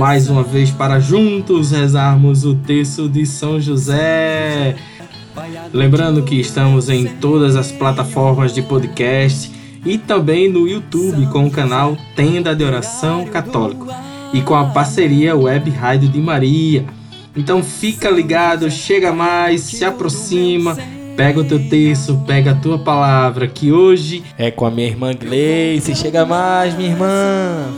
mais uma vez para juntos rezarmos o texto de São José. Lembrando que estamos em todas as plataformas de podcast e também no YouTube com o canal Tenda de Oração Católico e com a parceria Web Rádio de Maria. Então fica ligado, chega mais, se aproxima, pega o teu texto, pega a tua palavra, que hoje é com a minha irmã Gleice. Chega mais, minha irmã.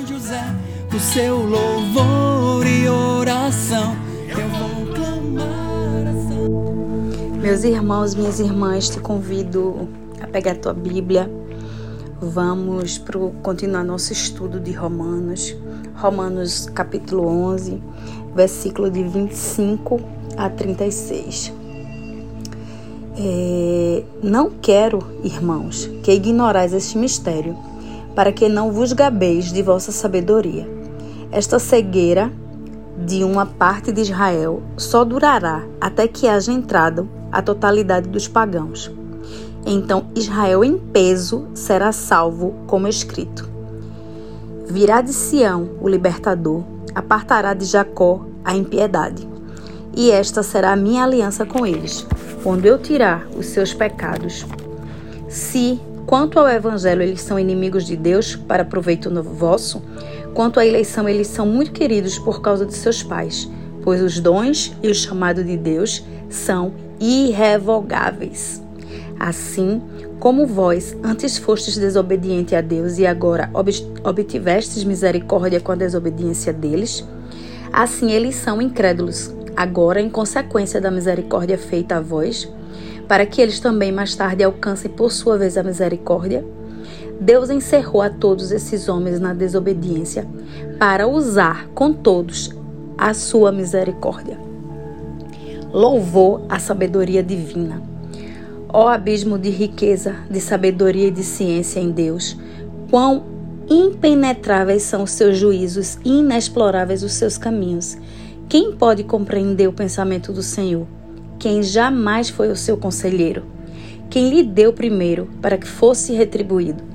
O seu louvor e oração. Eu vou clamar Meus irmãos, minhas irmãs, te convido a pegar a tua Bíblia. Vamos pro, continuar nosso estudo de Romanos. Romanos capítulo 11, versículo de 25 a 36. É, não quero, irmãos, que ignorais este mistério, para que não vos gabeis de vossa sabedoria. Esta cegueira de uma parte de Israel só durará até que haja entrado a totalidade dos pagãos. Então Israel em peso será salvo, como escrito. Virá de Sião o libertador, apartará de Jacó a impiedade. E esta será a minha aliança com eles, quando eu tirar os seus pecados. Se, quanto ao evangelho, eles são inimigos de Deus para proveito vosso, quanto à eleição, eles são muito queridos por causa de seus pais, pois os dons e o chamado de Deus são irrevogáveis. Assim, como vós antes fostes desobediente a Deus e agora obtivestes misericórdia com a desobediência deles, assim eles são incrédulos, agora em consequência da misericórdia feita a vós, para que eles também mais tarde alcancem por sua vez a misericórdia. Deus encerrou a todos esses homens na desobediência para usar com todos a sua misericórdia. Louvor à sabedoria divina. Ó abismo de riqueza, de sabedoria e de ciência em Deus, quão impenetráveis são os seus juízos e inexploráveis os seus caminhos. Quem pode compreender o pensamento do Senhor? Quem jamais foi o seu conselheiro? Quem lhe deu primeiro para que fosse retribuído?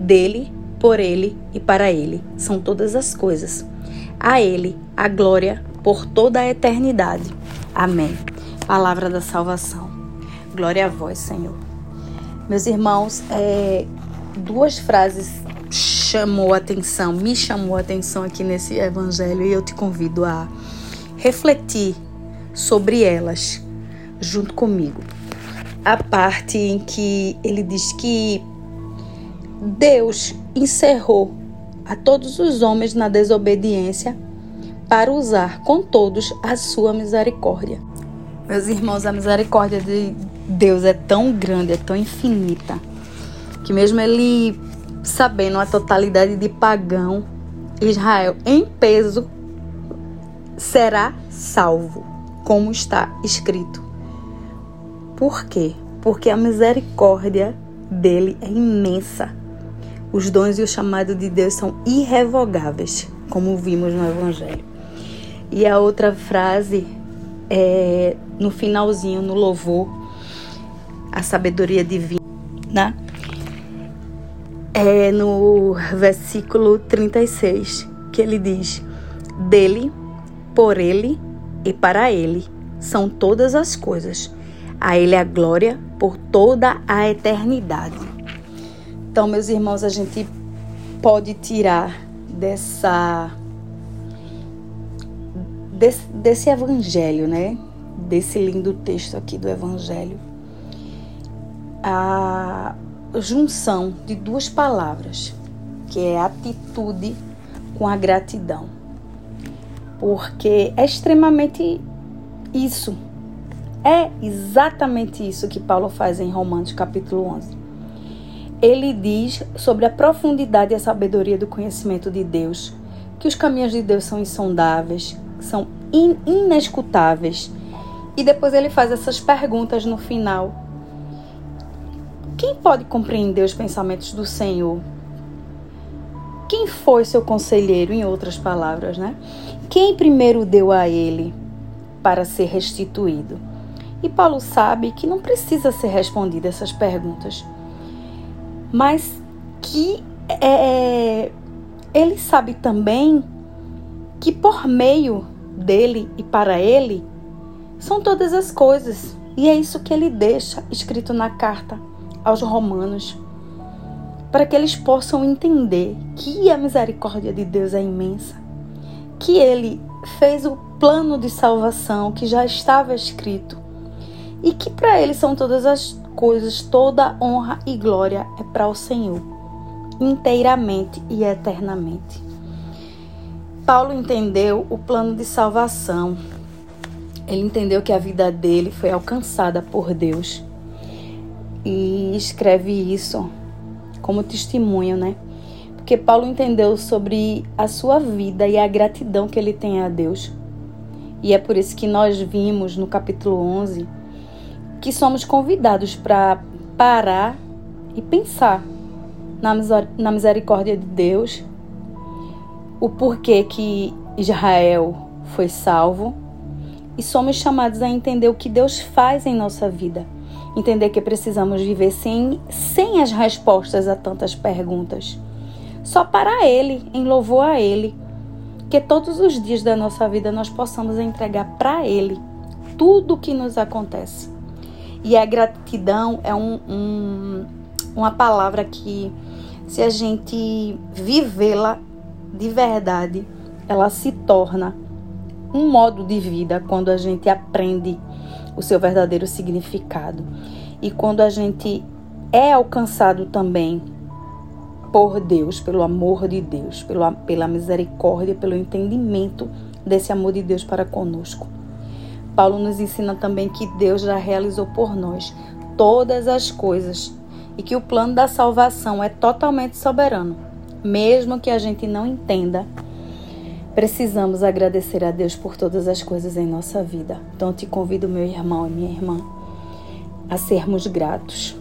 Dele, por ele e para ele são todas as coisas. A ele a glória por toda a eternidade. Amém. Palavra da salvação. Glória a vós, Senhor. Meus irmãos, é, duas frases chamou a atenção, me chamou a atenção aqui nesse evangelho e eu te convido a refletir sobre elas junto comigo. A parte em que ele diz que Deus encerrou a todos os homens na desobediência para usar com todos a sua misericórdia. Meus irmãos, a misericórdia de Deus é tão grande, é tão infinita, que mesmo ele sabendo a totalidade de pagão, Israel em peso será salvo, como está escrito. Por quê? Porque a misericórdia dele é imensa. Os dons e o chamado de Deus são irrevogáveis, como vimos no Evangelho. E a outra frase é no finalzinho, no louvor, a sabedoria divina, é no versículo 36, que ele diz: Dele, por ele e para ele são todas as coisas. A ele a glória por toda a eternidade. Então, meus irmãos, a gente pode tirar dessa desse, desse evangelho, né? Desse lindo texto aqui do evangelho, a junção de duas palavras, que é atitude com a gratidão. Porque é extremamente isso. É exatamente isso que Paulo faz em Romanos capítulo 11. Ele diz sobre a profundidade e a sabedoria do conhecimento de Deus, que os caminhos de Deus são insondáveis, são in inescutáveis. E depois ele faz essas perguntas no final. Quem pode compreender os pensamentos do Senhor? Quem foi seu conselheiro, em outras palavras, né? Quem primeiro deu a ele para ser restituído? E Paulo sabe que não precisa ser respondida essas perguntas, mas que é, ele sabe também que por meio dele e para ele são todas as coisas. E é isso que ele deixa escrito na carta aos Romanos, para que eles possam entender que a misericórdia de Deus é imensa, que ele fez o plano de salvação que já estava escrito e que para ele são todas as coisas, toda honra e glória é para o Senhor, inteiramente e eternamente. Paulo entendeu o plano de salvação. Ele entendeu que a vida dele foi alcançada por Deus. E escreve isso como testemunho, né? Porque Paulo entendeu sobre a sua vida e a gratidão que ele tem a Deus. E é por isso que nós vimos no capítulo 11 que somos convidados para parar e pensar na misericórdia de Deus o porquê que Israel foi salvo e somos chamados a entender o que Deus faz em nossa vida. Entender que precisamos viver sem, sem as respostas a tantas perguntas. Só para Ele, em louvor a Ele. Que todos os dias da nossa vida nós possamos entregar para Ele tudo o que nos acontece. E a gratidão é um, um, uma palavra que, se a gente vivê-la, de verdade, ela se torna um modo de vida quando a gente aprende o seu verdadeiro significado e quando a gente é alcançado também por Deus, pelo amor de Deus, pela, pela misericórdia, pelo entendimento desse amor de Deus para conosco. Paulo nos ensina também que Deus já realizou por nós todas as coisas e que o plano da salvação é totalmente soberano mesmo que a gente não entenda, precisamos agradecer a Deus por todas as coisas em nossa vida. Então te convido, meu irmão e minha irmã, a sermos gratos.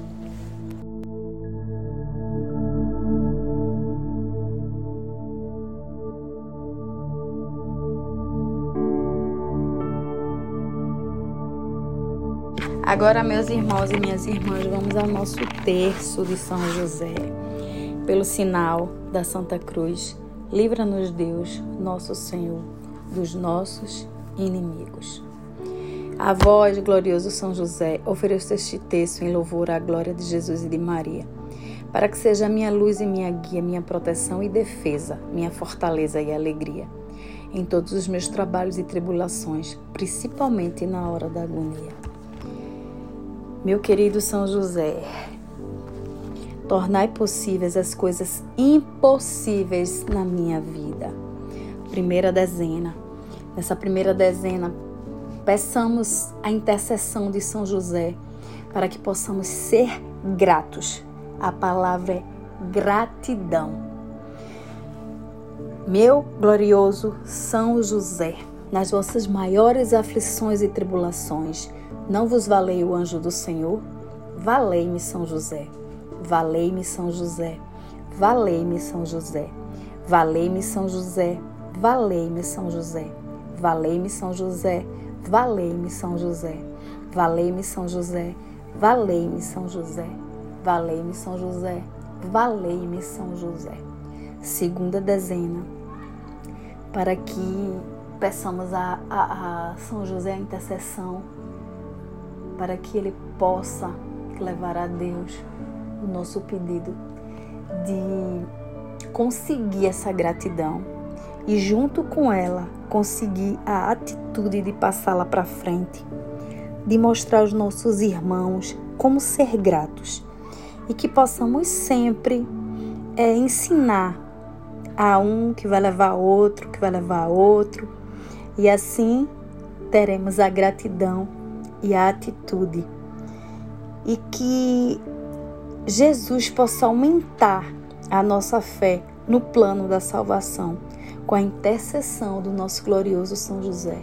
Agora, meus irmãos e minhas irmãs, vamos ao nosso terço de São José pelo sinal da Santa Cruz, livra-nos Deus, nosso Senhor, dos nossos inimigos. A vós, glorioso São José, ofereço este texto em louvor à glória de Jesus e de Maria, para que seja minha luz e minha guia, minha proteção e defesa, minha fortaleza e alegria, em todos os meus trabalhos e tribulações, principalmente na hora da agonia. Meu querido São José, Tornai possíveis as coisas impossíveis na minha vida. Primeira dezena. Nessa primeira dezena, peçamos a intercessão de São José para que possamos ser gratos. A palavra é gratidão. Meu glorioso São José, nas vossas maiores aflições e tribulações, não vos valei o anjo do Senhor? Valei-me, São José. Valei-me São José, valei-me São José, valei-me São José, valei-me São José, valei-me São José, valei-me São José, valei-me São José, valei-me São José, valei-me São José, valei-me São José. Segunda dezena, para que peçamos a, a, a São José a intercessão, para que ele possa levar a Deus o nosso pedido de conseguir essa gratidão e, junto com ela, conseguir a atitude de passá-la para frente, de mostrar aos nossos irmãos como ser gratos e que possamos sempre é, ensinar a um que vai levar a outro, que vai levar a outro, e assim teremos a gratidão e a atitude. E que Jesus possa aumentar a nossa fé no plano da salvação com a intercessão do nosso glorioso São José.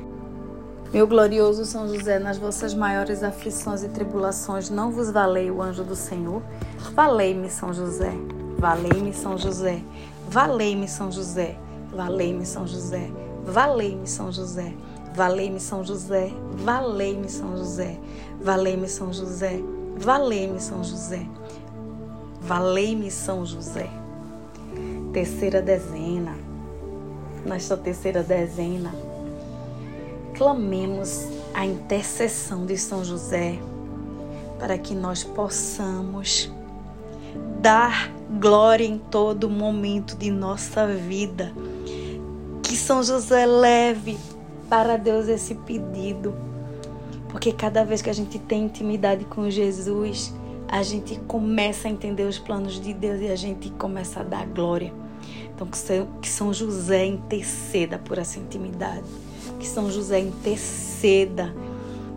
Meu glorioso São José, nas vossas maiores aflições e tribulações, não vos valei o anjo do Senhor? Valei-me, São José. Valei-me, São José. Valei-me, São José. Valei-me, São José. Valei-me, São José. Valei-me, São José. Valei-me, São José. Valei-me, São José. Valei-me, São José. Valei-me, São José. Terceira dezena. Nesta terceira dezena, clamemos a intercessão de São José para que nós possamos dar glória em todo momento de nossa vida. Que São José leve para Deus esse pedido, porque cada vez que a gente tem intimidade com Jesus, a gente começa a entender os planos de Deus e a gente começa a dar glória. Então, que São José interceda por essa intimidade. Que São José interceda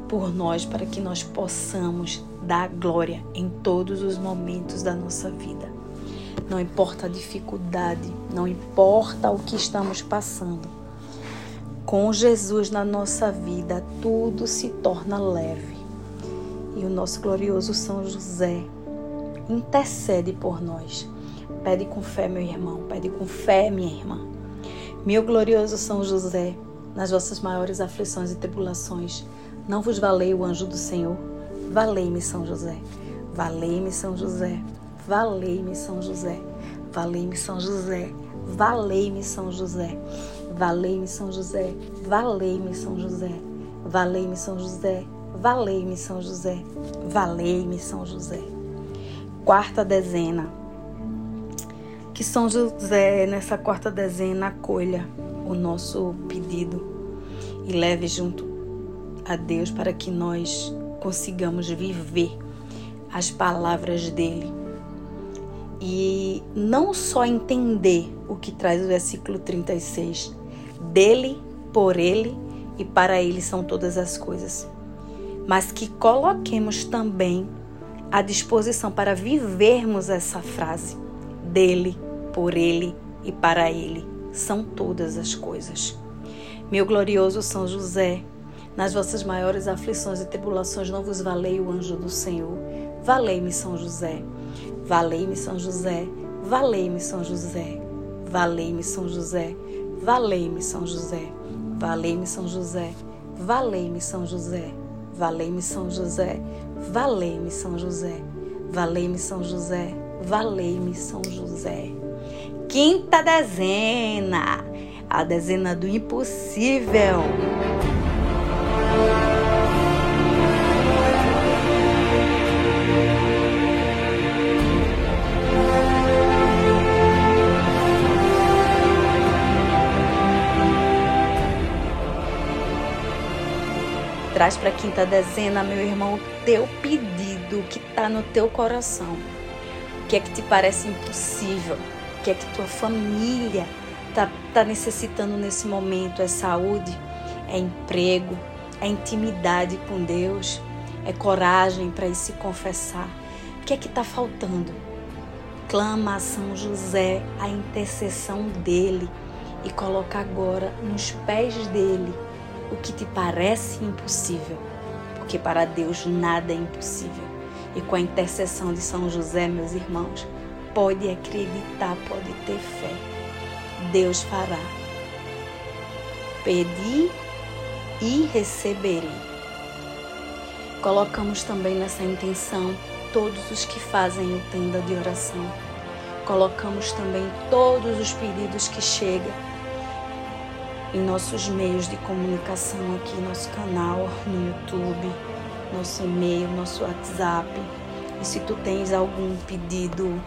por nós para que nós possamos dar glória em todos os momentos da nossa vida. Não importa a dificuldade, não importa o que estamos passando. Com Jesus na nossa vida, tudo se torna leve. E o nosso glorioso São José intercede por nós Pede com fé, meu irmão. Pede com fé, minha irmã. Meu glorioso São José, nas vossas maiores aflições e tribulações, não vos valei o anjo do Senhor? Valei-me, São José. Valei-me, São José. Valei-me, São José. Valei-me, São José. Valei-me, São José. Valei-me, São José. Valei-me, São José. Valei-me, São José. Valei-me, São José. Valei-me, São José. Quarta dezena. Que São José, nessa quarta dezena, acolha o nosso pedido e leve junto a Deus para que nós consigamos viver as palavras dele e não só entender o que traz o versículo 36, dele, por ele e para ele são todas as coisas, mas que coloquemos também à disposição para vivermos essa frase, dele, por Ele e para Ele são todas as coisas. Meu glorioso São José, nas vossas maiores aflições e tribulações não vos valei o anjo do Senhor. Valei-me, São José. Valei-me, São José. Valei-me, São José. Valei-me, São José. Valei-me, São José. Valei-me, São José. Valei-me, São José. Valei-me, São José. Valei-me, São José. Valei-me, São José. Valei-me, São José quinta dezena, a dezena do impossível. Traz para a quinta dezena, meu irmão, o teu pedido que está no teu coração. O que é que te parece impossível? o que é que tua família está tá necessitando nesse momento. É saúde, é emprego, é intimidade com Deus, é coragem para ir se confessar. O que é que está faltando? Clama a São José a intercessão dele e coloca agora nos pés dele o que te parece impossível, porque para Deus nada é impossível. E com a intercessão de São José, meus irmãos, Pode acreditar, pode ter fé. Deus fará. Pedi e receberei. Colocamos também nessa intenção todos os que fazem o tenda de oração. Colocamos também todos os pedidos que chegam em nossos meios de comunicação aqui, nosso canal no YouTube, nosso e-mail, nosso WhatsApp. E se tu tens algum pedido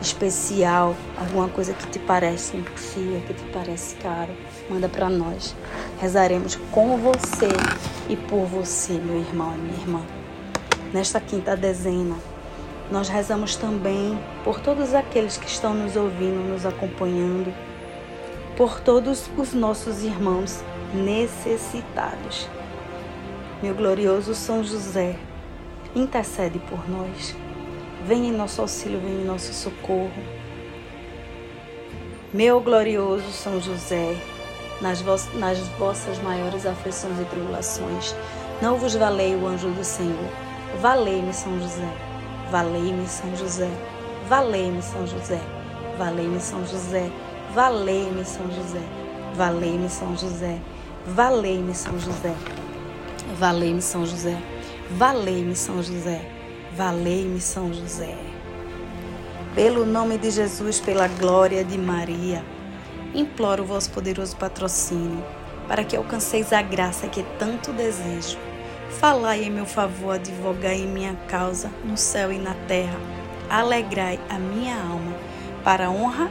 especial, alguma coisa que te parece impossível, que te parece caro, manda para nós. Rezaremos com você e por você, meu irmão e minha irmã. Nesta quinta dezena, nós rezamos também por todos aqueles que estão nos ouvindo, nos acompanhando, por todos os nossos irmãos necessitados. Meu glorioso São José, intercede por nós. Vem em nosso auxílio, vem em nosso socorro. Meu glorioso São José, nas, nas vossas maiores aflições e tribulações. Não vos valei o anjo do Senhor. Valei-me, São José. Valei-me, São José. Valei-me, São José. Valei-me, São José. Valei-me, São José. Valei-me, São José. Valei-me, São José. Valei-me, São José. Valei-me, São José. Valei-me, São José. Pelo nome de Jesus, pela glória de Maria, imploro o vosso poderoso patrocínio para que alcanceis a graça que tanto desejo. Falai em meu favor, advogai em minha causa, no céu e na terra. Alegrai a minha alma, para a honra